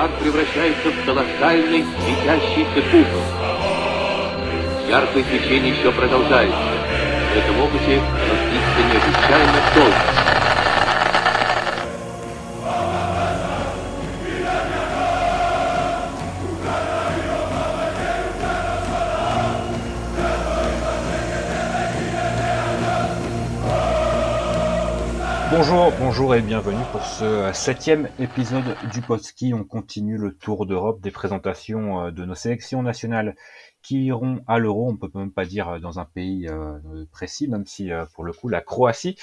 Шар превращается в колоссальный светящийся купол. Яркое свечение еще продолжается. В этом опыте разлится необычайно долго. Bonjour, bonjour et bienvenue pour ce septième épisode du Podski. On continue le tour d'Europe des présentations euh, de nos sélections nationales qui iront à l'Euro. On peut même pas dire euh, dans un pays euh, précis, même si pour le coup la Croatie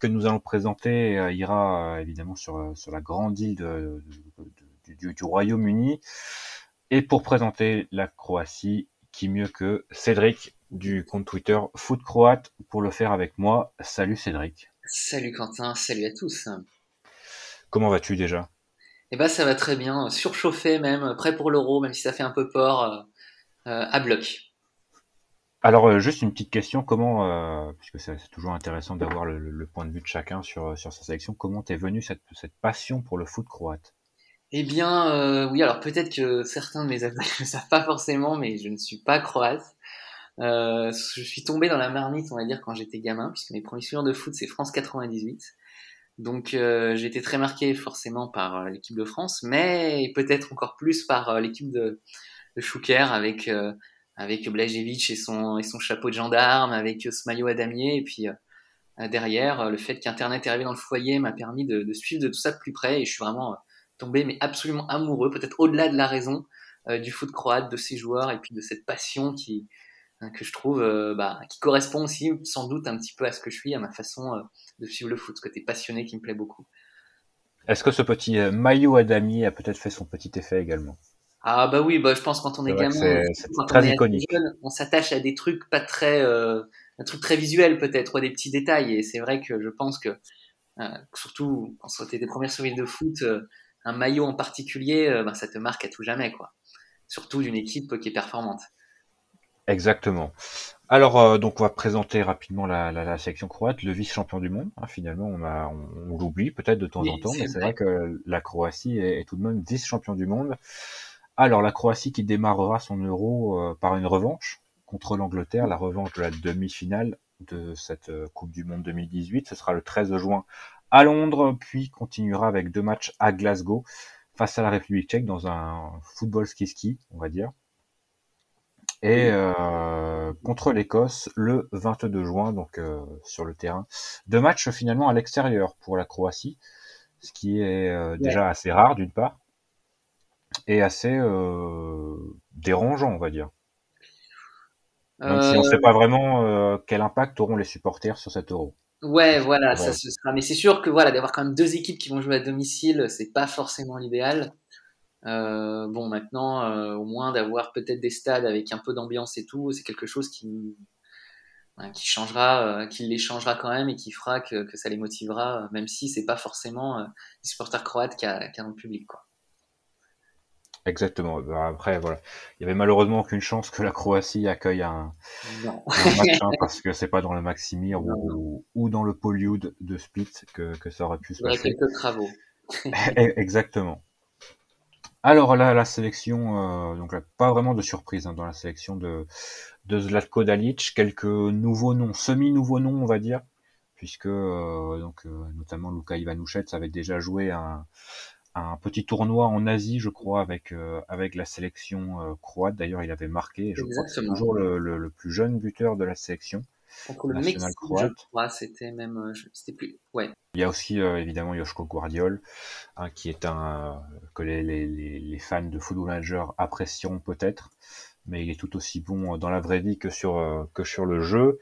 que nous allons présenter ira évidemment sur, la grande île du, du Royaume-Uni. Et pour présenter la Croatie, qui mieux que Cédric du compte Twitter Foot Croate pour le faire avec moi. Salut Cédric. Salut Quentin, salut à tous. Comment vas-tu déjà? Eh ben ça va très bien, surchauffé même, prêt pour l'euro, même si ça fait un peu peur, euh, euh, à bloc. Alors euh, juste une petite question, comment, puisque c'est toujours intéressant d'avoir le, point de vue de chacun sur, sur sa sélection, comment t'es venu cette, cette passion pour le foot croate? Eh bien oui, alors peut-être que certains de mes amis ne savent pas forcément, mais je ne suis pas croate. Euh, je suis tombé dans la marmite, on va dire, quand j'étais gamin, puisque mes premiers souvenirs de foot, c'est France 98. Donc euh, j'ai été très marqué forcément par euh, l'équipe de France, mais peut-être encore plus par euh, l'équipe de, de Chouker avec avec Blajevic et son et son chapeau de gendarme, avec ce maillot à damier, et puis derrière le fait qu'Internet est arrivé dans le foyer m'a permis de, de, suivre de tout ça de plus près, et je suis vraiment tombé mais absolument amoureux, peut-être au-delà de la raison du foot croate, de ses joueurs et puis de cette passion qui que je trouve euh, bah, qui correspond aussi sans doute un petit peu à ce que je suis, à ma façon euh, de suivre le foot, ce côté passionné qui me plaît beaucoup. Est-ce que ce petit euh, maillot à damier a peut-être fait son petit effet également? Ah bah oui, bah, je pense quand on est gamin, quand très on iconique. on s'attache à des trucs pas très, un truc très visuel peut-être, ou à des petits détails. Et c'est vrai que je pense que surtout quand c'était des premières souvenirs de foot, un maillot en particulier, bah, ça te marque à tout jamais quoi. Surtout d'une équipe qui est performante. Exactement. Alors, euh, donc, on va présenter rapidement la, la, la sélection croate, le vice-champion du monde. Hein, finalement, on, a, on, l'oublie peut-être de temps en temps, mais c'est vrai. que la Croatie est, tout de même vice-champion du monde. Alors, la Croatie qui démarrera son Euro euh, par une revanche contre l'Angleterre, la revanche de la demi-finale de cette euh, Coupe du Monde 2018. Ce sera le 13 juin à Londres, puis continuera avec deux matchs à Glasgow face à la République tchèque dans un football ski-ski, on va dire et euh, contre l'Écosse le 22 juin, donc euh, sur le terrain. Deux matchs finalement à l'extérieur pour la Croatie, ce qui est euh, déjà assez rare d'une part, et assez dérangeant, on va dire. Même si on ne sait pas vraiment quel impact auront les supporters sur cet euro. Ouais, voilà, ça ce sera. Mais c'est sûr que voilà, d'avoir quand même deux équipes qui vont jouer à domicile, c'est pas forcément l'idéal. Euh, bon, maintenant, euh, au moins d'avoir peut-être des stades avec un peu d'ambiance et tout, c'est quelque chose qui, qui changera, euh, qui les changera quand même et qui fera que, que ça les motivera, même si c'est pas forcément les supporters croates qui a, dans le public, quoi. Exactement. Bah, après, voilà, il y avait malheureusement aucune chance que la Croatie accueille un, match hein, parce que c'est pas dans le Maximir ou, ou, dans le Polyud de Split que, que ça aurait pu se passer. Il y a quelques travaux. Exactement. Alors là, la sélection, euh, donc pas vraiment de surprise hein, dans la sélection de, de Zlatko Dalic, quelques nouveaux noms, semi-nouveaux noms, on va dire, puisque euh, donc euh, notamment Luka Ivanushets avait déjà joué un, un petit tournoi en Asie, je crois, avec avec la sélection croate. D'ailleurs, il avait marqué, je crois que c'est toujours le, le, plus jeune buteur de la sélection. Contre le Mexique, je crois, c'était même, c'était plus, ouais. Il y a aussi euh, évidemment Yoshko Guardiol, hein, qui est un que les, les, les, fans de Football Manager apprécieront peut-être, mais il est tout aussi bon dans la vraie vie que sur euh, que sur le jeu.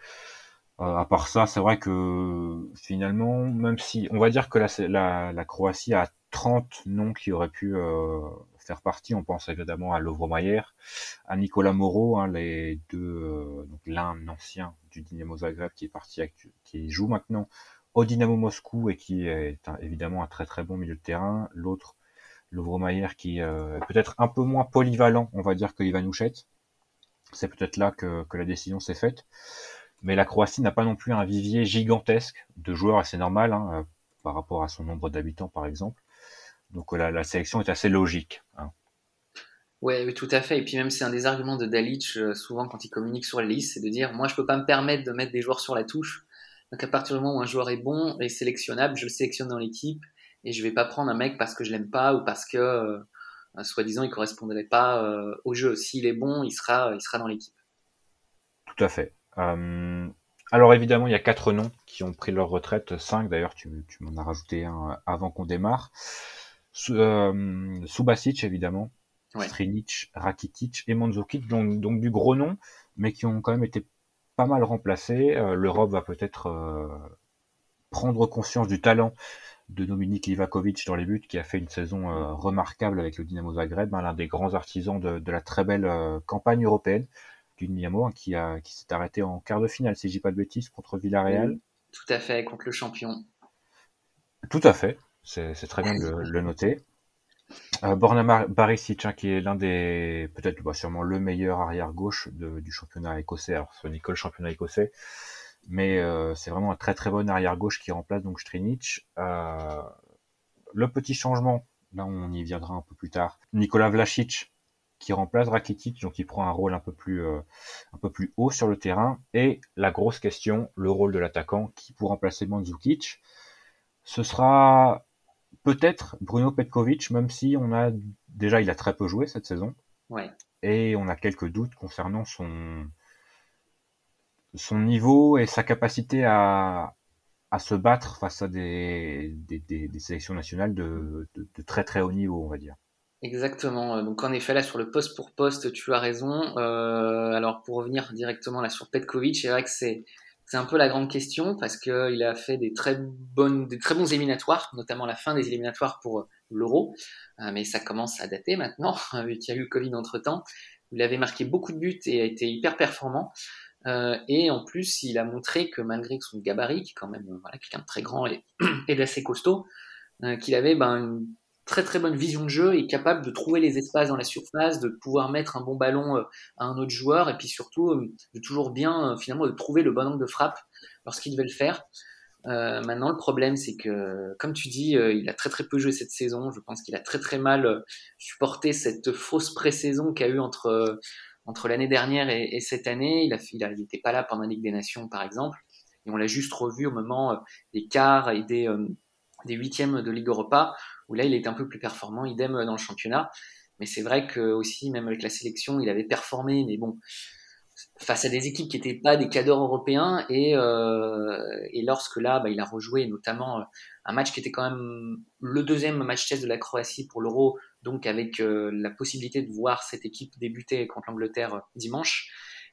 Euh, à part ça, c'est vrai que finalement, même si on va dire que la, la, la Croatie a 30 noms qui auraient pu euh, faire partie, on pense évidemment à Lovro Mayer, à Nicolas Moreau, hein, les deux, donc l'un ancien du Dynamo Zagreb qui est parti, qui joue maintenant au Dynamo Moscou et qui est évidemment un très très bon milieu de terrain. L'autre, Lovromayer, qui euh, est peut-être un peu moins polyvalent, on va dire, que Ivanouchet. C'est peut-être là que, la décision s'est faite. Mais la Croatie n'a pas non plus un vivier gigantesque de joueurs, assez normal, hein, euh, par rapport à son nombre d'habitants par exemple. Donc la, sélection est assez logique. Hein. Ouais, oui, tout à fait. Et puis même, c'est un des arguments de Dalic, souvent quand il communique sur la liste, c'est de dire, moi, je peux pas me permettre de mettre des joueurs sur la touche. Donc à partir du moment où un joueur est bon et sélectionnable, je le sélectionne dans l'équipe et je vais pas prendre un mec parce que je l'aime pas ou parce que, euh, soi-disant, il correspondrait pas euh, au jeu. S'il est bon, il sera, il sera dans l'équipe. Tout à fait. Euh, alors évidemment, il y a quatre noms qui ont pris leur retraite, cinq d'ailleurs, tu, m'en as rajouté un avant qu'on démarre. Subasic évidemment, ouais. Strinic, Rakitic et Mandzukic, donc, donc, du gros nom, mais qui ont quand même été pas mal remplacés. L'Europe va peut-être prendre conscience du talent de Dominik Livakovic dans les buts, qui a fait une saison euh, remarquable avec le Dynamo Zagreb, hein, l'un des grands artisans de, la très belle euh, campagne européenne du Dynamo, hein, qui, a, qui s'est arrêté en quart de finale, si je dis pas de bêtises, contre Villarreal. tout à fait, contre le champion. Tout à fait, c'est, très bien de le, noter. Euh, Borna Barisic, hein, qui est l'un des, peut-être bah, sûrement le meilleur arrière-gauche du championnat écossais, alors ce le championnat écossais, mais euh, c'est vraiment un très très bon arrière gauche qui remplace donc Strinic. Euh, le petit changement, là on y viendra un peu plus tard. Nicolas Vlasic qui remplace Rakitic, donc il prend un rôle un peu plus un peu plus haut sur le terrain. Et la grosse question, le rôle de l'attaquant qui pour remplacer Mandzukic, ce sera peut-être Bruno Petkovic, même si on a déjà il a très peu joué cette saison. Ouais. Et on a quelques doutes concernant son son niveau et sa capacité à, à se battre face à des, des, des, sélections nationales de, de, de, très très haut niveau, on va dire. Exactement. Donc en effet, là sur le poste pour poste, tu as raison. Euh, alors pour revenir directement là sur Petkovic, c'est vrai que c'est c'est un peu la grande question parce qu'il a fait des très bonnes, des très bons éliminatoires, notamment la fin des éliminatoires pour l'Euro. Euh, mais ça commence à dater maintenant, vu qu'il y a eu le Covid entre temps. Il avait marqué beaucoup de buts et a été hyper performant. Euh, et en plus, il a montré que malgré son gabarit, qui est quand même voilà, quelqu'un de très grand et, d'assez costaud, euh, qu'il avait ben, une très très bonne vision de jeu et capable de trouver les espaces dans la surface, de pouvoir mettre un bon ballon euh, à un autre joueur et puis surtout euh, de toujours bien finalement de trouver le bon angle de frappe lorsqu'il devait le faire. Euh, maintenant, le problème, c'est que, comme tu dis, il a très très peu joué cette saison. Je pense qu'il a très très mal supporté cette fausse pré-saison qu'il y a eu entre entre l'année dernière et, cette année. Il n'était pas là pendant la Ligue des Nations, par exemple. Et on l'a juste revu au moment euh, des quarts et des, euh, des huitièmes de Ligue Europa, là, il était un peu plus performant, idem dans le championnat. Mais c'est vrai que aussi, même avec la sélection, il avait performé, mais bon, face à des équipes qui n'étaient pas des cadors européens. Et, euh, lorsque là, bah, il a rejoué notamment euh, un match qui était quand même le deuxième match test de la Croatie pour l'Euro, donc avec euh, la possibilité de voir cette équipe débuter contre l'Angleterre dimanche.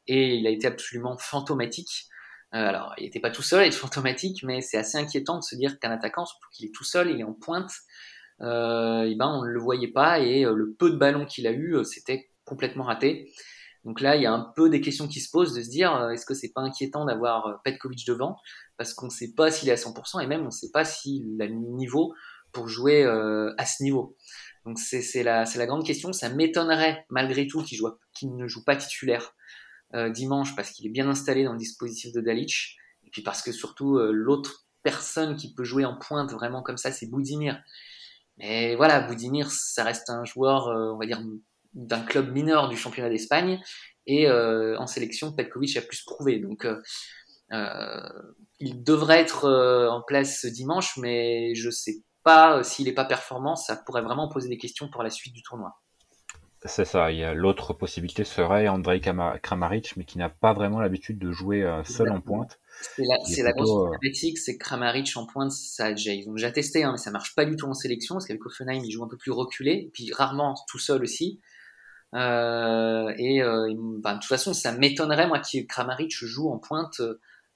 Et il a été absolument fantomatique. alors, il n'était pas tout seul à être fantomatique, mais c'est assez inquiétant de se dire qu'un attaquant, surtout qu'il est tout seul, il est en pointe, et ben on ne le voyait pas et le peu de ballons qu'il a eu, c'était complètement raté. Donc là, il y a un peu des questions qui se posent de se dire est-ce que c'est pas inquiétant d'avoir Petkovic devant? Parce qu'on ne sait pas s'il est à 100% et même on ne sait pas s'il a le niveau pour jouer à ce niveau. Donc c'est la, la, grande question. Ça m'étonnerait malgré tout qu'il ne joue pas titulaire euh, dimanche parce qu'il est bien installé dans le dispositif de Dalic. Et puis parce que surtout euh, l'autre personne qui peut jouer en pointe vraiment comme ça, c'est Boudimir. Mais voilà, Boudimir, ça reste un joueur, euh, on va dire, d'un club mineur du championnat d'Espagne. Et en sélection, Petkovic a plus prouvé. Donc il devrait être en place dimanche, mais je sais pas, euh, s'il n'est pas performant, ça pourrait vraiment poser des questions pour la suite du tournoi. C'est ça. Il y a l'autre possibilité serait Andrei Kramaric, mais qui n'a pas vraiment l'habitude de jouer euh, seul en pointe. C'est la, grosse euh, problématique, c'est Kramaric en pointe, ça déjà, ils ont déjà testé, hein, mais ça marche pas du tout en sélection, parce qu'avec Offenheim, il joue un peu plus reculé, puis rarement tout seul aussi. et ben, de toute façon, ça m'étonnerait moi que Kramaric joue en pointe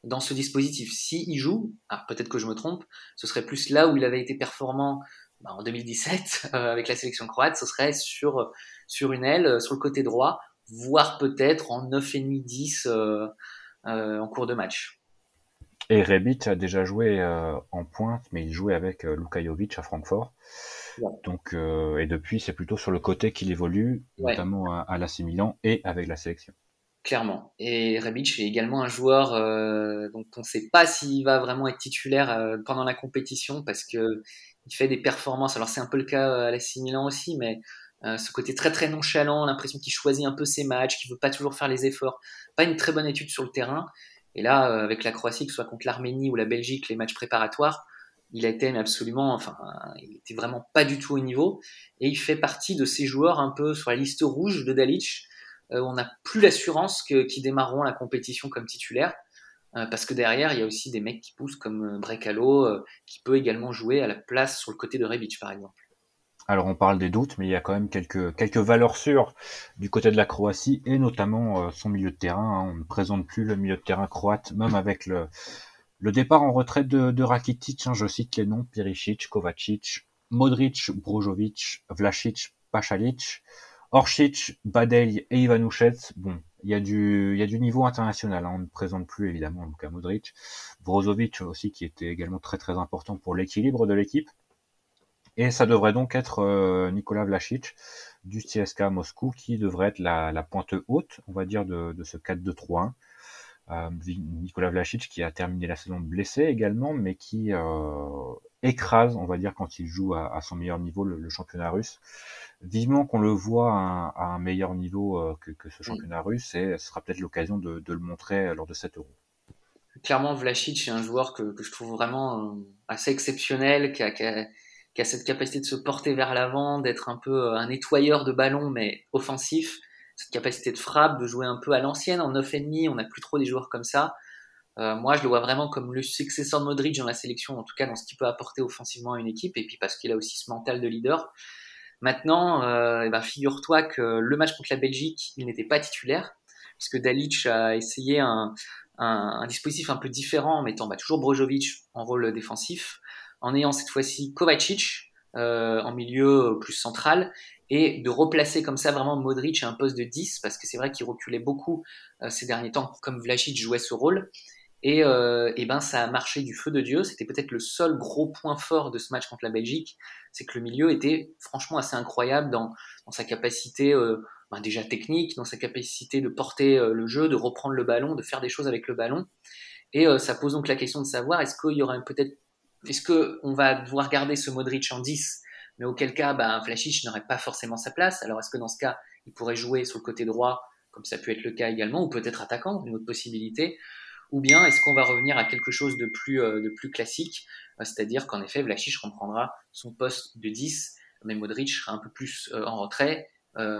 dans ce dispositif. S'il il joue, peut-être que je me trompe, ce serait plus là où il avait été performant bah, en 2017 euh, avec la sélection croate, ce serait sur, sur une aile, euh, sur le côté droit, voire peut-être en 9,5-10 euh, euh, en cours de match. Et Rebic a déjà joué en pointe, mais il jouait avec Luka Jovic à Francfort. Donc, et depuis, c'est plutôt sur le côté qu'il évolue, notamment à, à l'AC Milan et avec la sélection. Clairement. Et Rebic est également un joueur euh, dont on ne sait pas s'il va vraiment être titulaire euh, pendant la compétition parce que il fait des performances. Alors c'est un peu le cas à la Milan aussi, mais ce côté très très nonchalant, l'impression qu'il choisit un peu ses matchs, qu'il veut pas toujours faire les efforts, pas une très bonne étude sur le terrain. Et là, avec la Croatie, que ce soit contre l'Arménie ou la Belgique, les matchs préparatoires, il a été absolument, enfin, il était vraiment pas du tout au niveau. Et il fait partie de ces joueurs un peu sur la liste rouge de Dalic. Euh, on n'a plus l'assurance qu'ils démarreront la compétition comme titulaire. Euh, parce que derrière, il y a aussi des mecs qui poussent comme euh, Brekalo, qui peut également jouer à la place sur le côté de Rebic, par exemple. Alors on parle des doutes, mais il y a quand même quelques, quelques valeurs sûres du côté de la Croatie, et notamment son milieu de terrain. Hein. On ne présente plus le milieu de terrain croate, même avec le, départ en retraite de, de Rakitic, hein, je cite les noms, Piricic, Kovacic, Modric, Brozovic, Vlasic, Pachalic, Oršić, Badej et Ivanušec. Bon, il y a du, il y a du niveau international. Hein, on ne présente plus évidemment Luka Modric, Brozovic aussi qui était également très très important pour l'équilibre de l'équipe. Et ça devrait donc être euh, Nicolas Vlasic du CSKA Moscou qui devrait être la, pointe haute, on va dire, de, de ce 4-2-3-1. Euh, Nicolas Vlasic qui a terminé la saison blessé également, mais qui euh, écrase, on va dire, quand il joue à, son meilleur niveau le, championnat russe. Vivement qu'on le voit à un, meilleur niveau euh, que, ce championnat russe, et ce sera peut-être l'occasion de, le montrer lors de cet Euro. Clairement, Vlasic est un joueur que, je trouve vraiment assez exceptionnel, qui a, qui a, cette capacité de se porter vers l'avant, d'être un peu un nettoyeur de ballon, mais offensif cette capacité de frappe, de jouer un peu à l'ancienne en 9,5. On n'a plus trop des joueurs comme ça. Euh, moi, je le vois vraiment comme le successeur de Modric dans la sélection, en tout cas dans ce qu'il peut apporter offensivement à une équipe, et puis parce qu'il a aussi ce mental de leader. Maintenant, euh, eh ben, figure-toi que le match contre la Belgique, il n'était pas titulaire, puisque Dalic a essayé un, dispositif un peu différent en mettant bah, toujours Brozovic en rôle défensif, en ayant cette fois-ci Kovacic euh, en milieu plus central et de replacer comme ça vraiment Modric à un poste de 10 parce que c'est vrai qu'il reculait beaucoup euh, ces derniers temps comme Vlasic jouait ce rôle. Et, euh, et, ben ça a marché du feu de Dieu. C'était peut-être le seul gros point fort de ce match contre la Belgique c'est que le milieu était franchement assez incroyable dans, sa capacité euh, ben déjà technique dans sa capacité de porter le jeu de reprendre le ballon de faire des choses avec le ballon. Et ça pose donc la question de savoir est-ce qu'il y aura peut-être est-ce que on va devoir garder ce Modric en 10 mais auquel cas, ben, Vlasic n'aurait pas forcément sa place. Alors est-ce que dans ce cas, il pourrait jouer sur le côté droit, comme ça peut être le cas également, ou peut-être attaquant, une autre possibilité? Ou bien est-ce qu'on va revenir à quelque chose de plus, euh, de plus classique, euh, c'est-à-dire qu'en effet, Vlasic reprendra son poste de 10, mais Modric sera un peu plus euh, en retrait,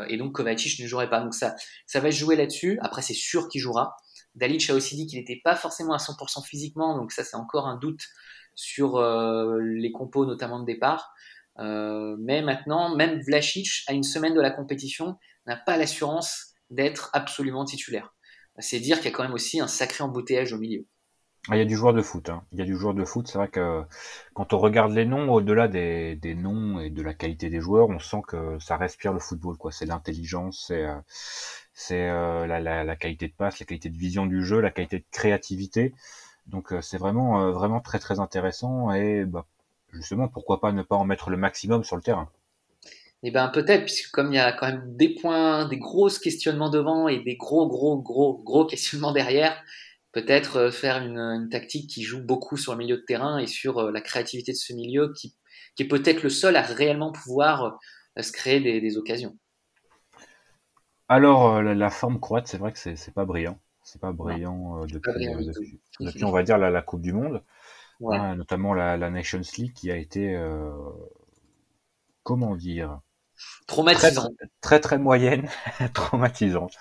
et donc Kovacic ne jouerait pas. Donc ça, ça va se jouer là-dessus. Après, c'est sûr qu'il jouera. Dalic a aussi dit qu'il n'était pas forcément à 100% physiquement, donc ça, c'est encore un doute sur les compos, notamment de départ. Euh, mais maintenant, même Vlasic, à une semaine de la compétition, n'a pas l'assurance d'être absolument titulaire. C'est dire qu'il y a quand même aussi un sacré embouteillage au milieu. Ah, il y a du joueur de foot. Hein. Il y a du joueur de foot. C'est vrai que quand on regarde les noms, au-delà des, noms et de la qualité des joueurs, on sent que ça respire le football. quoi. C'est l'intelligence, c'est euh, euh, la, qualité de passe, la qualité de vision du jeu, la qualité de créativité. Donc c'est vraiment vraiment très très intéressant et bah, justement, pourquoi pas ne pas en mettre le maximum sur le terrain? Eh ben peut-être, puisque comme il y a quand même des points, des gros questionnements devant et des gros, gros, gros, gros questionnements derrière, peut-être euh, faire une, tactique qui joue beaucoup sur le milieu de terrain et sur euh, la créativité de ce milieu, qui, est peut-être le seul à réellement pouvoir euh, se créer des, occasions. Alors, la, forme croate, c'est vrai que c'est pas brillant. C'est pas brillant depuis, on va dire, la Coupe du Monde. Hein, notamment la, Nations League qui a été, euh, comment dire, traumatisante, très très, moyenne, traumatisante,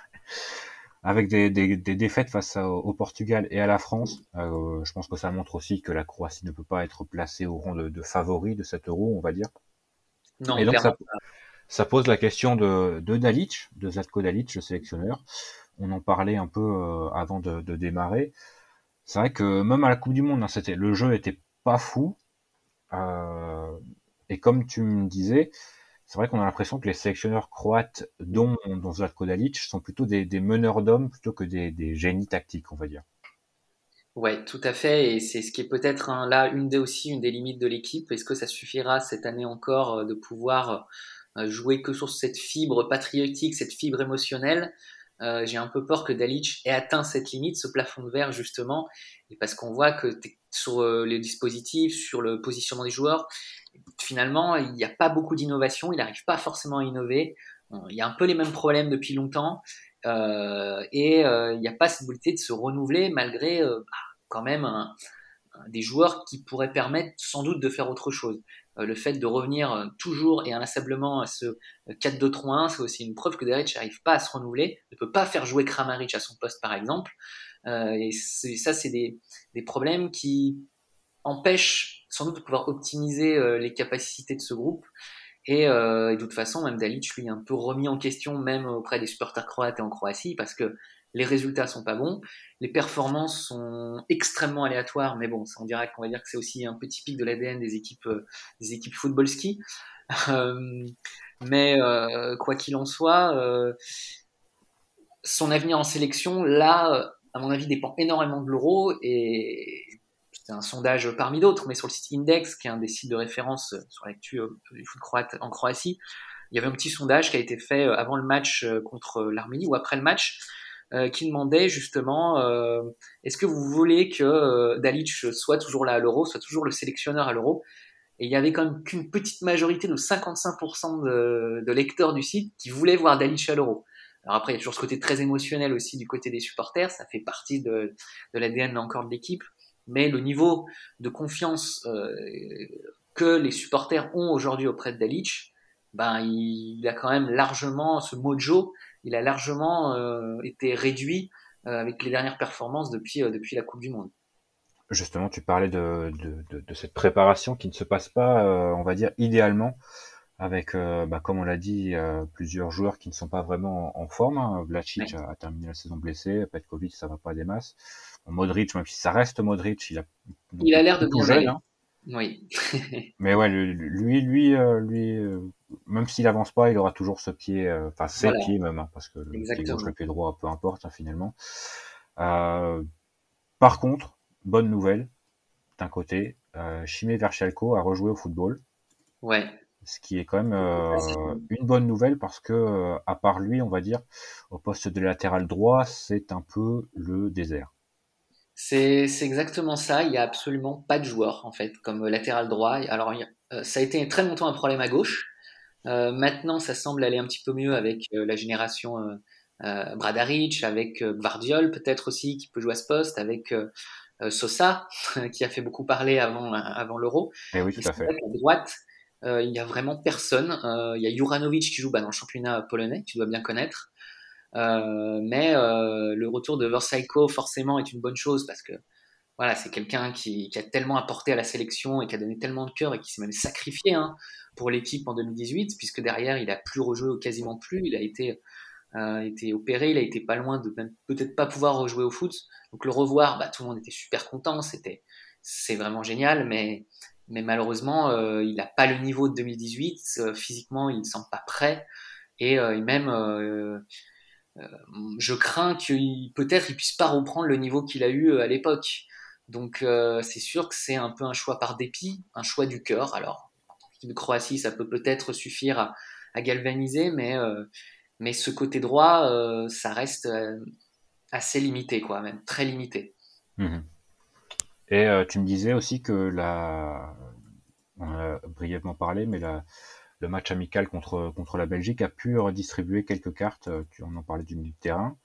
avec des, défaites face au Portugal et à la France. Euh, je pense que ça montre aussi que la Croatie ne peut pas être placée au rang de, favori de cet Euro, on va dire. Non, et donc ça, pose la question de, de Dalic, de Zlatko Dalic, le sélectionneur. On en parlait un peu euh, avant de, de démarrer c'est vrai que même à la Coupe du Monde, hein, le jeu était pas fou. Euh, et comme tu me disais, c'est vrai qu'on a l'impression que les sélectionneurs croates, dont, dont Zlatko Dalic, sont plutôt des, meneurs d'hommes plutôt que des, génies tactiques, on va dire. Ouais, tout à fait. Et c'est ce qui est peut-être là une des aussi une des limites de l'équipe. Est-ce que ça suffira cette année encore euh, de pouvoir euh, jouer que sur cette fibre patriotique, cette fibre émotionnelle? Euh, j'ai un peu peur que Dalic ait atteint cette limite, ce plafond de verre justement, parce qu'on voit que sur les dispositifs, sur le positionnement des joueurs. Finalement, il n'y a pas beaucoup d'innovation, il n'arrive pas forcément à innover. Il y a un peu les mêmes problèmes depuis longtemps et il n'y a pas cette volonté de se renouveler malgré bah, quand même des joueurs qui pourraient permettre sans doute de faire autre chose. Euh, le fait de revenir euh, toujours et inlassablement à ce 4-2-3-1, euh, c'est aussi une preuve que Deric n'arrive pas à se renouveler, ne peut pas faire jouer Kramaric à son poste par exemple. et ça, c'est des, des, problèmes qui empêchent sans doute de pouvoir optimiser les capacités de ce groupe. Et, de toute façon, même Dalic, lui, est un peu remis en question, même auprès des supporters croates et en Croatie, parce que les résultats sont pas bons, les performances sont extrêmement aléatoires, mais bon, on dirait qu'on va dire que c'est aussi un peu typique de l'ADN des équipes, euh, des équipes football ski. Euh, mais euh, quoi qu'il en soit, son avenir en sélection, là, à mon avis, dépend énormément de l'euro et c'est un sondage parmi d'autres, mais sur le site Index, qui est un des sites de référence sur l'actu du foot croate en Croatie, il y avait un petit sondage qui a été fait avant le match contre l'Arménie ou après le match euh, qui demandait justement euh, est-ce que vous voulez que euh, Dalic soit toujours là à l'Euro, soit toujours le sélectionneur à l'Euro? Et il y avait quand même qu'une petite majorité de 55% de, lecteurs du site qui voulaient voir Dalic à l'Euro. Alors après, il y a toujours ce côté très émotionnel aussi du côté des supporters, ça fait partie de, de l'ADN encore de l'équipe, mais le niveau de confiance euh, que les supporters ont aujourd'hui auprès de Dalic, ben il, a quand même largement ce mojo il a largement euh, été réduit euh, avec les dernières performances depuis, euh, depuis la Coupe du Monde. Justement, tu parlais de, de, de, cette préparation qui ne se passe pas, on va dire, idéalement, avec, bah, comme on l'a dit, plusieurs joueurs qui ne sont pas vraiment en, forme. Hein. Vlacic a, terminé la saison blessé, Petkovic, ça va pas des masses. Modric, même si ça reste Modric, il a, il a l'air de bien jeune. Hein. Oui. Mais ouais, lui, lui, euh, lui, euh, même s'il avance pas, il aura toujours ce pied, euh, enfin ses pieds même, hein, parce que le pied gauche, le pied droit, peu importe hein, finalement. par contre, bonne nouvelle d'un côté, euh, Chimé Verchalco a rejoué au football. Ouais. Ce qui est quand même une bonne nouvelle parce que, à part lui, on va dire, au poste de latéral droit, c'est un peu le désert. C'est exactement ça. Il n'y a absolument pas de joueur, en fait, comme latéral droit. Alors, euh, ça a été très longtemps un problème à gauche. Euh, maintenant, ça semble aller un petit peu mieux avec euh, la génération Bradaric, avec Guardiol peut-être aussi, qui peut jouer à ce poste, avec Sosa, qui a fait beaucoup parler avant, avant l'Euro. Et eh oui, tout à fait. À droite, il n'y a vraiment personne. Il y a Juranovic qui joue bah, dans le championnat polonais, tu dois bien connaître. Euh, mais euh, le retour de Versailles forcément est une bonne chose parce que voilà, c'est quelqu'un qui, qui, a tellement apporté à la sélection et qui a donné tellement de cœur et qui s'est même sacrifié hein, pour l'équipe en 2018, puisque derrière il a plus rejoué ou quasiment plus, il a été, euh, été opéré, il a été pas loin de peut-être pas pouvoir rejouer au foot. Donc le revoir, bah, tout le monde était super content, c'était c'est vraiment génial, mais mais malheureusement euh, il n'a pas le niveau de 2018, euh, physiquement il ne semble pas prêt et, et même euh, je crains qu'il peut-être il puisse pas reprendre le niveau qu'il a eu euh, à l'époque. Donc euh, c'est sûr que c'est un peu un choix par dépit, un choix du cœur. Alors de Croatie, ça peut peut-être suffire à, galvaniser, mais mais ce côté droit, ça reste assez limité, quoi, même très limité. Mhm. Et tu me disais aussi que la, on a brièvement parlé, mais la, le match amical contre, contre la Belgique a pu redistribuer quelques cartes. Euh, tu en parlais du milieu de terrain.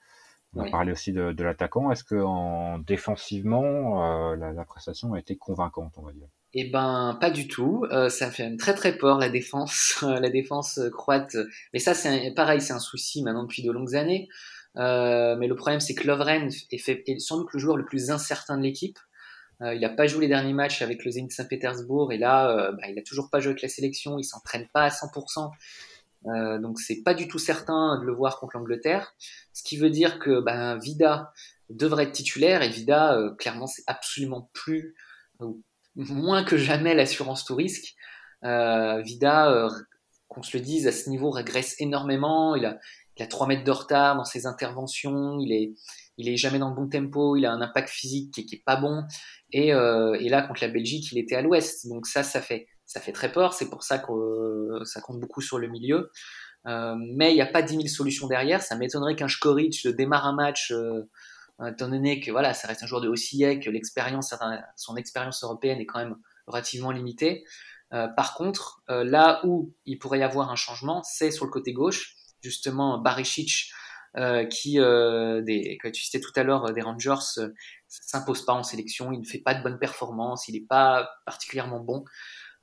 On a parlé aussi de, l'attaquant. Est-ce que en défensivement, euh, la, prestation a été convaincante, on va dire? Eh ben, pas du tout. Euh, ça fait très très peur la défense, la défense croate. Mais ça, c'est pareil, c'est un souci maintenant depuis de longues années. mais le problème, c'est que Lovren est, fait, est sans doute le joueur le plus incertain de l'équipe. Euh, il n'a pas joué les derniers matchs avec le Zenit Saint-Pétersbourg et là, euh, bah, il n'a toujours pas joué avec la sélection. Il s'entraîne pas à 100%. Euh, donc c'est pas du tout certain de le voir contre l'Angleterre. Ce qui veut dire que bah, Vida devrait être titulaire et Vida, euh, clairement, c'est absolument plus, moins que jamais l'assurance tout risque. Vida, qu'on se le dise, à ce niveau régresse énormément. Il a, il a 3 mètres de retard dans ses interventions. Il est, il est jamais dans le bon tempo. Il a un impact physique qui, qui est pas bon. Et, euh, et, là, contre la Belgique, il était à l'ouest. Donc ça, ça fait, ça fait très peur. C'est pour ça que euh, ça compte beaucoup sur le milieu. Euh, mais il n'y a pas 10 000 solutions derrière. Ça m'étonnerait qu'un Škoric démarre un match étant donné que voilà, ça reste un joueur de haut que l'expérience, son expérience européenne est quand même relativement limitée. par contre, là où il pourrait y avoir un changement, c'est sur le côté gauche. Justement, Barisic, qui, des, comme tu citais tout à l'heure, des Rangers, s'impose pas en sélection, il ne fait pas de bonnes performances, il n'est pas particulièrement bon.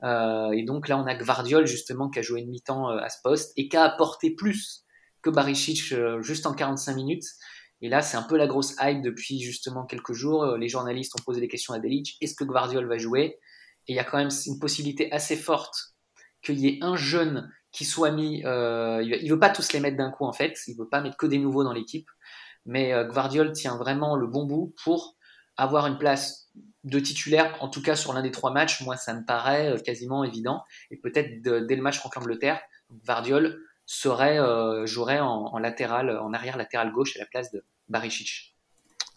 Euh, et donc là, on a Gvardiol justement qui a joué une mi-temps euh, à ce poste et qui a apporté plus que Barisic euh, juste en 45 minutes. Et là, c'est un peu la grosse hype depuis justement quelques jours. Les journalistes ont posé des questions à Delic. Est-ce que Gvardiol va jouer? Et il y a quand même une possibilité assez forte qu'il y ait un jeune qui soit mis. Euh, il veut pas tous les mettre d'un coup en fait. Il veut pas mettre que des nouveaux dans l'équipe. Mais euh, Gvardiol tient vraiment le bon bout pour avoir une place de titulaire, en tout cas sur l'un des trois matchs, moi ça me paraît euh, quasiment évident. Et peut-être dès le match contre l'Angleterre, euh, jouerait en, latéral, en arrière latéral gauche à la place de Barisic.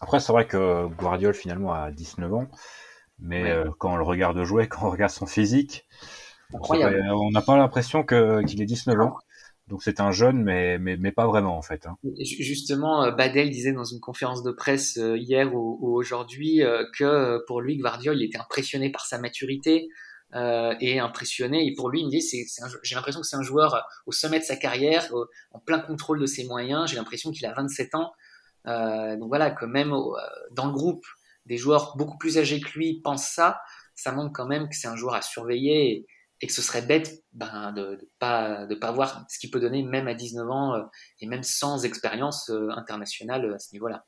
Après, c'est vrai que Guardiol finalement a 19 ans, mais euh, quand on le regarde jouer, quand on regarde son physique, on n'a pas l'impression qu'il ait 19 ans. Donc c'est un jeune, mais, mais, mais, pas vraiment en fait. Hein. Justement, euh, Badel disait dans une conférence de presse euh, hier ou, aujourd'hui que pour lui, Guardiola, il était impressionné par sa maturité et impressionné. Et pour lui, il me dit, j'ai l'impression que c'est un joueur au sommet de sa carrière, en plein contrôle de ses moyens. J'ai l'impression qu'il a 27 ans. Donc voilà, que même dans le groupe, des joueurs beaucoup plus âgés que lui pensent ça. Ça montre quand même que c'est un joueur à surveiller. Et, et que ce serait bête ben, de ne de pas, de pas voir ce qu'il peut donner même à 19 ans euh, et même sans expérience euh, internationale euh, à ce niveau-là.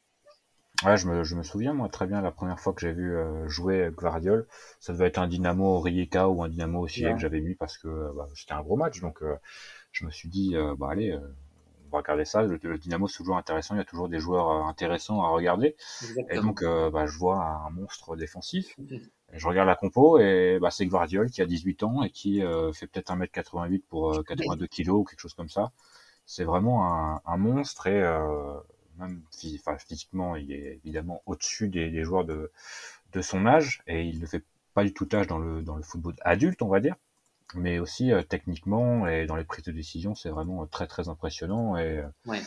Ouais, je me, je me, souviens moi très bien la première fois que j'ai vu jouer Guardiol, ça devait être un Dynamo Rijeka ou un Dynamo aussi que j'avais mis parce que bah, c'était un gros match, donc je me suis dit bah allez, va regarder ça. Le, Dynamo c'est toujours intéressant, il y a toujours des joueurs intéressants à regarder, et donc bah, je vois un monstre défensif. Mhm je regarde la compo et bah, c'est Guardiol qui a 18 ans et qui euh, fait peut-être 1m88 pour 82 euh, kg ou quelque chose comme ça. C'est vraiment un, un, monstre et euh, même physiquement, il est évidemment au-dessus des, des, joueurs de, de son âge et il ne fait pas du tout âge dans le, dans le football adulte, on va dire. Mais aussi euh, techniquement et dans les prises de décision, c'est vraiment très très impressionnant. Et ouais.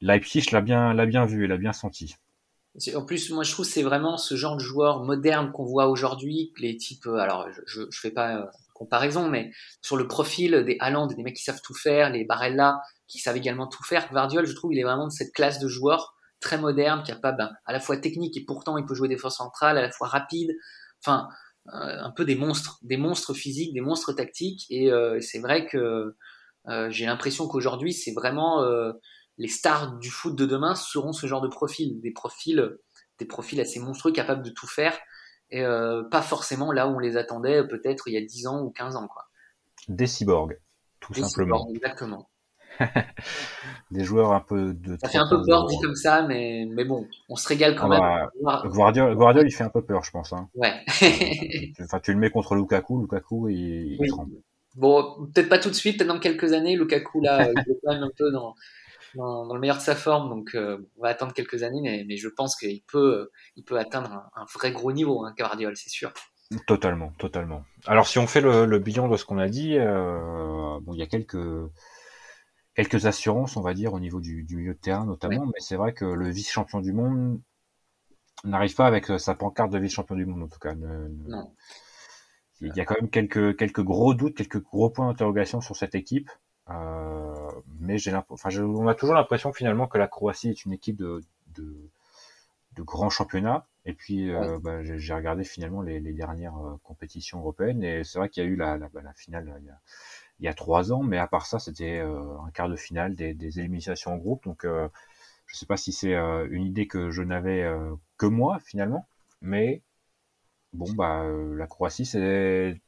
Leipzig l'a bien, l'a bien vu et l'a bien senti. En plus, moi, je trouve que c'est vraiment ce genre de joueur moderne qu'on voit aujourd'hui, les types. Euh, alors, je, je fais pas euh, comparaison, mais sur le profil des Haaland, des mecs qui savent tout faire, les Barella qui savent également tout faire. Guardiola, je trouve, il est vraiment de cette classe de joueurs très moderne, capable ben, à la fois technique et pourtant il peut jouer des forces centrales, à la fois rapide. Enfin, euh, un peu des monstres, des monstres physiques, des monstres tactiques. Et c'est vrai que j'ai l'impression qu'aujourd'hui, c'est vraiment les stars du foot de demain seront ce genre de profils, des profils, des profils assez monstrueux, capables de tout faire, et euh, pas forcément là où on les attendait peut-être il y a 10 ans ou 15 ans. Quoi. Des cyborgs, tout simplement. exactement. des joueurs un peu de. Ça fait un peu peur dit comme ça, mais, mais bon, on se régale quand ah même. Bah, Guardiola, il fait un peu peur, je pense. Hein. Ouais. enfin, tu le mets contre Lukaku, Lukaku, il, il tremble. Bon, peut-être pas tout de suite, peut-être dans quelques années, Lukaku, là, il est quand même un peu dans, dans, le meilleur de sa forme, donc euh, on va attendre quelques années, mais, mais je pense qu'il peut, il peut atteindre un, vrai gros niveau, hein, Guardiola, c'est sûr. Totalement, totalement. Alors si on fait le, le bilan de ce qu'on a dit, euh, bon, il y a quelques quelques assurances, on va dire, au niveau du, du milieu de terrain notamment, mais c'est vrai que le vice-champion du monde n'arrive pas avec sa pancarte de vice-champion du monde, en tout cas. non. Il y a quand même quelques, quelques gros doutes, quelques gros points d'interrogation sur cette équipe. Euh, mais j'ai enfin, on a toujours l'impression finalement que la Croatie est une équipe de, de, de grands championnats. Et puis, euh, bah, j'ai regardé finalement les, les dernières euh, compétitions européennes et c'est vrai qu'il y a eu la, la, bah, la finale il y, a, il y, a, trois ans, mais à part ça, c'était un quart de finale, des, éliminations en groupe. Donc, je sais pas si c'est une idée que je n'avais que moi finalement, mais bon, bah, la Croatie, c'est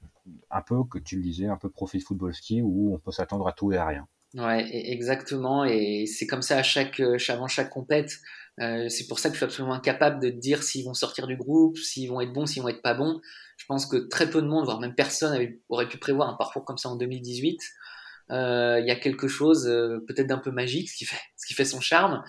un peu, que tu le disais, un peu profil football ski où on peut s'attendre à tout et à rien. Ouais, e-, exactement. Et c'est comme ça à chaque, euh, avant chaque compète. Euh, c'est pour ça que je suis absolument incapable de dire s'ils vont sortir du groupe, s'ils vont être bons, s'ils vont être pas bons. Je pense que très peu de monde, voire même personne, aurait pu prévoir un parcours comme ça en 2018. Euh, il y a quelque chose peut-être d'un peu magique, ce qui fait, ce qui fait son charme.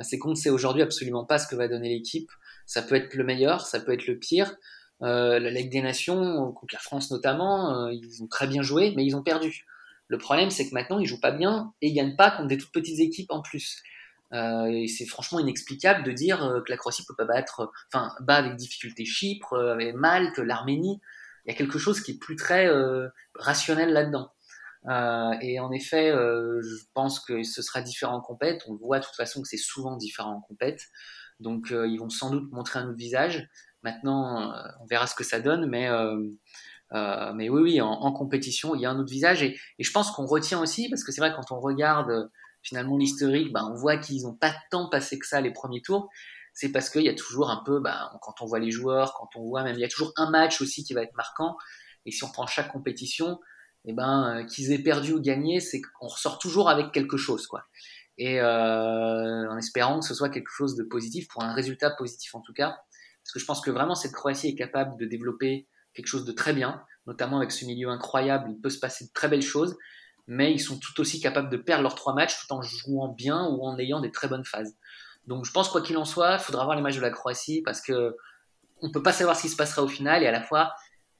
C'est qu'on ne sait aujourd'hui absolument pas ce que va donner l'équipe. Ça peut être le meilleur, ça peut être le pire. Euh, la Ligue des Nations, contre la France notamment, euh, ils ont très bien joué, mais ils ont perdu. Le problème, c'est que maintenant, ils jouent pas bien et ils gagnent pas contre des toutes petites équipes en plus. Et c'est franchement inexplicable de dire que la Croatie peut pas battre, enfin, bat avec difficulté Chypre, avec Malte, l'Arménie. Il y a quelque chose qui est plus très rationnel là-dedans. et en effet, je pense que ce sera différent en compète. On voit de toute façon que c'est souvent différent en compète. Donc, ils vont sans doute montrer un autre visage. Maintenant, on verra ce que ça donne, mais euh, mais oui, oui, en, compétition, il y a un autre visage. Et, je pense qu'on retient aussi, parce que c'est vrai, quand on regarde euh, finalement l'historique, ben, on voit qu'ils n'ont pas tant passé que ça les premiers tours. C'est parce qu'il y a toujours un peu, ben, quand on voit les joueurs, quand on voit même, il y a toujours un match aussi qui va être marquant. Et si on prend chaque compétition, eh ben, euh, qu'ils aient perdu ou gagné, c'est qu'on ressort toujours avec quelque chose, quoi. Et euh, en espérant que ce soit quelque chose de positif, pour un résultat positif en tout cas. Parce que je pense que vraiment cette Croatie est capable de développer quelque chose de très bien, notamment avec ce milieu incroyable, il peut se passer de très belles choses, mais ils sont tout aussi capables de perdre leurs trois matchs tout en jouant bien ou en ayant des très bonnes phases. Donc je pense quoi qu'il en soit, il faudra voir les matchs de la Croatie parce que on peut pas savoir ce qui se passera au final et à la fois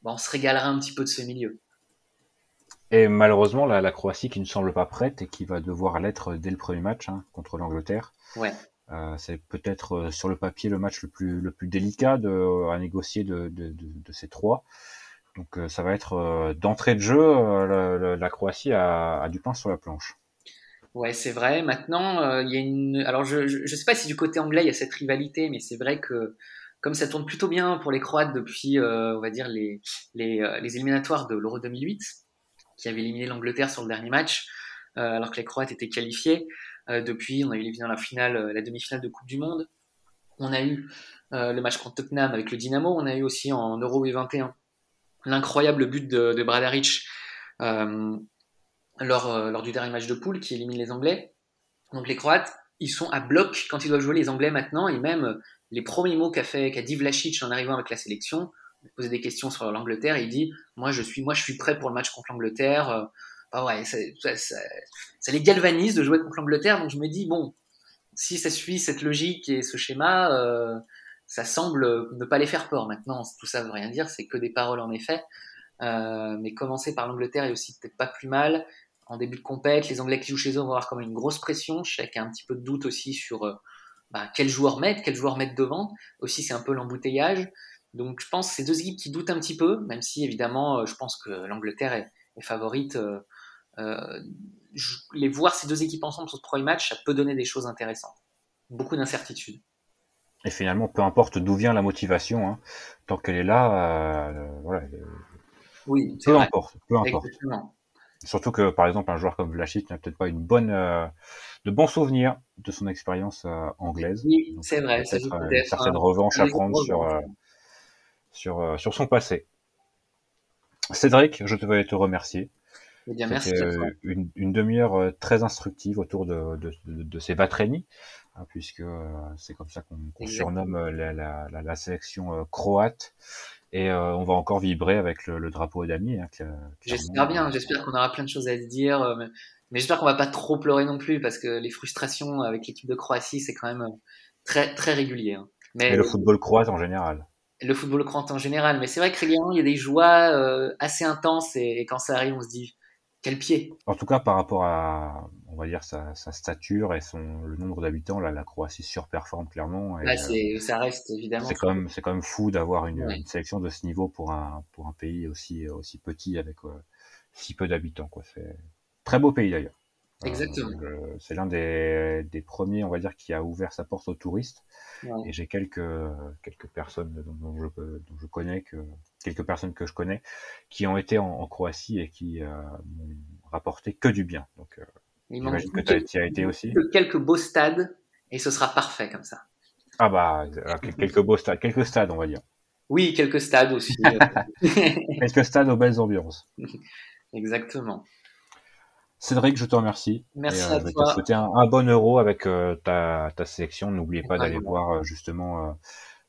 on se régalera un petit peu de ce milieu. Et malheureusement, la, Croatie qui ne semble pas prête et qui va devoir l'être dès le premier match hein, contre l'Angleterre. Ouais. Euh, c'est peut-être euh, sur le papier le match le plus, le plus délicat de, à négocier de, de, de, de ces trois. Donc euh, ça va être d'entrée de jeu, la, la, Croatie a, du pain sur la planche. Ouais, c'est vrai. Maintenant, il y a une. Alors, je, je, sais pas si du côté anglais il y a cette rivalité, mais c'est vrai que comme ça tourne plutôt bien pour les Croates depuis, on va dire les les, les éliminatoires de l'Euro 2008, qui avait éliminé l'Angleterre sur le dernier match, alors que les Croates étaient qualifiés. Euh, depuis, on a eu les la finale, euh, la demi-finale de Coupe du Monde. On a eu euh, le match contre Tottenham avec le Dynamo. On a eu aussi en Euro 21 l'incroyable but de, Bradaric lors, lors du dernier match de poule qui élimine les Anglais. Donc les Croates, ils sont à bloc quand ils doivent jouer les Anglais maintenant, et même les premiers mots qu'a fait qu'a dit Vlasic en arrivant avec la sélection, il posait des questions sur l'Angleterre, il dit moi je suis moi je suis prêt pour le match contre l'Angleterre, bah ouais, ça, les galvanise de jouer contre l'Angleterre. Donc je me dis, bon, si ça suit cette logique et ce schéma, euh, ça semble ne pas les faire peur. Maintenant, tout ça veut rien dire, c'est que des paroles en effet. Euh, mais commencer par l'Angleterre est aussi peut-être pas plus mal. En début de compète, les Anglais qui jouent chez eux vont avoir quand même une grosse pression. Je sais qu'il y a un petit peu de doute aussi sur euh, bah, quel joueur mettre, quel joueur mettre devant. Aussi, c'est un peu l'embouteillage. Donc je pense que c'est deux équipes qui doutent un petit peu, même si évidemment, euh, je pense que l'Angleterre est, favorite. Euh, euh, les voir ces deux équipes ensemble sur ce premier match, ça peut donner des choses intéressantes. Beaucoup d'incertitudes. Et finalement, peu importe d'où vient la motivation, hein, tant qu'elle est là, euh, voilà. Oui, peu importe, peu importe. Surtout que, par exemple, un joueur comme Vlasic n'a peut-être pas une bonne, euh, de bons souvenirs de son expérience anglaise. Oui, c'est vrai. C'est une certaine revanche à prendre sur, sur, sur son passé. Cédric, je te vais te remercier. Eh merci. Euh, une, une demi-heure euh, très instructive autour de, de, de, de ces Vatreni, hein, puisque euh, c'est comme ça qu'on surnomme la, la, la, sélection croate. Et on va encore vibrer avec le, le drapeau d'amis. Hein, j'espère bien, j'espère qu'on aura plein de choses à se dire. mais, mais j'espère qu'on va pas trop pleurer non plus, parce que les frustrations avec l'équipe de Croatie, c'est quand même très, très régulier. Hein. Mais, le football croate en général le football croate en général. Mais c'est vrai que régulièrement, il y a des joies euh, assez intenses et, et, quand ça arrive, on se dit quel pied? En tout cas, par rapport à, on va dire, sa, sa stature et son, le nombre d'habitants, là, la Croatie surperforme clairement. Et, bah, c'est, ça reste évidemment. C'est quand quand même fou d'avoir une, une, sélection de ce niveau pour un, pour un pays aussi, aussi petit avec euh, si peu d'habitants, quoi. C'est très beau pays d'ailleurs. Exactement. Euh, c'est l'un des, des, premiers, on va dire, qui a ouvert sa porte aux touristes. Ouais. Et j'ai quelques, quelques personnes dont, dont, je, dont, je, connais, que, quelques personnes que je connais, qui ont été en, en Croatie et qui euh, m'ont rapporté que du bien. Donc, euh, j'imagine que tu as, été aussi. Quelques beaux stades, et ce sera parfait comme ça. Ah bah, euh, quelques beaux stades, quelques stades, on va dire. Oui, quelques stades aussi. quelques stades aux belles ambiances. Exactement. Cédric, je te remercie. Merci et, euh, à je toi. te souhaiter un, un, bon euro avec euh, ta, ta, sélection. N'oubliez pas d'aller voir euh, justement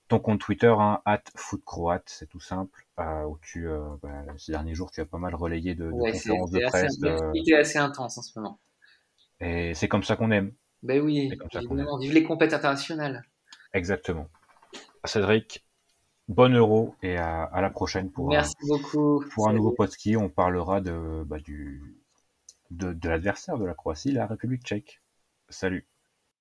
ton compte Twitter, hein, footcroate, c'est tout simple, euh, où tu, bah, ces derniers jours, tu as pas mal relayé de, de ouais, conférences de presse. C'était assez intense en ce moment. Et c'est comme ça qu'on aime. Ben oui, évidemment, vive les compétitions internationales. Exactement. Cédric, bon euro et à, à la prochaine pour, Merci un, beaucoup. pour un nouveau podcast. On parlera de, bah, du, de, l'adversaire de la Croatie, la République tchèque. Salut.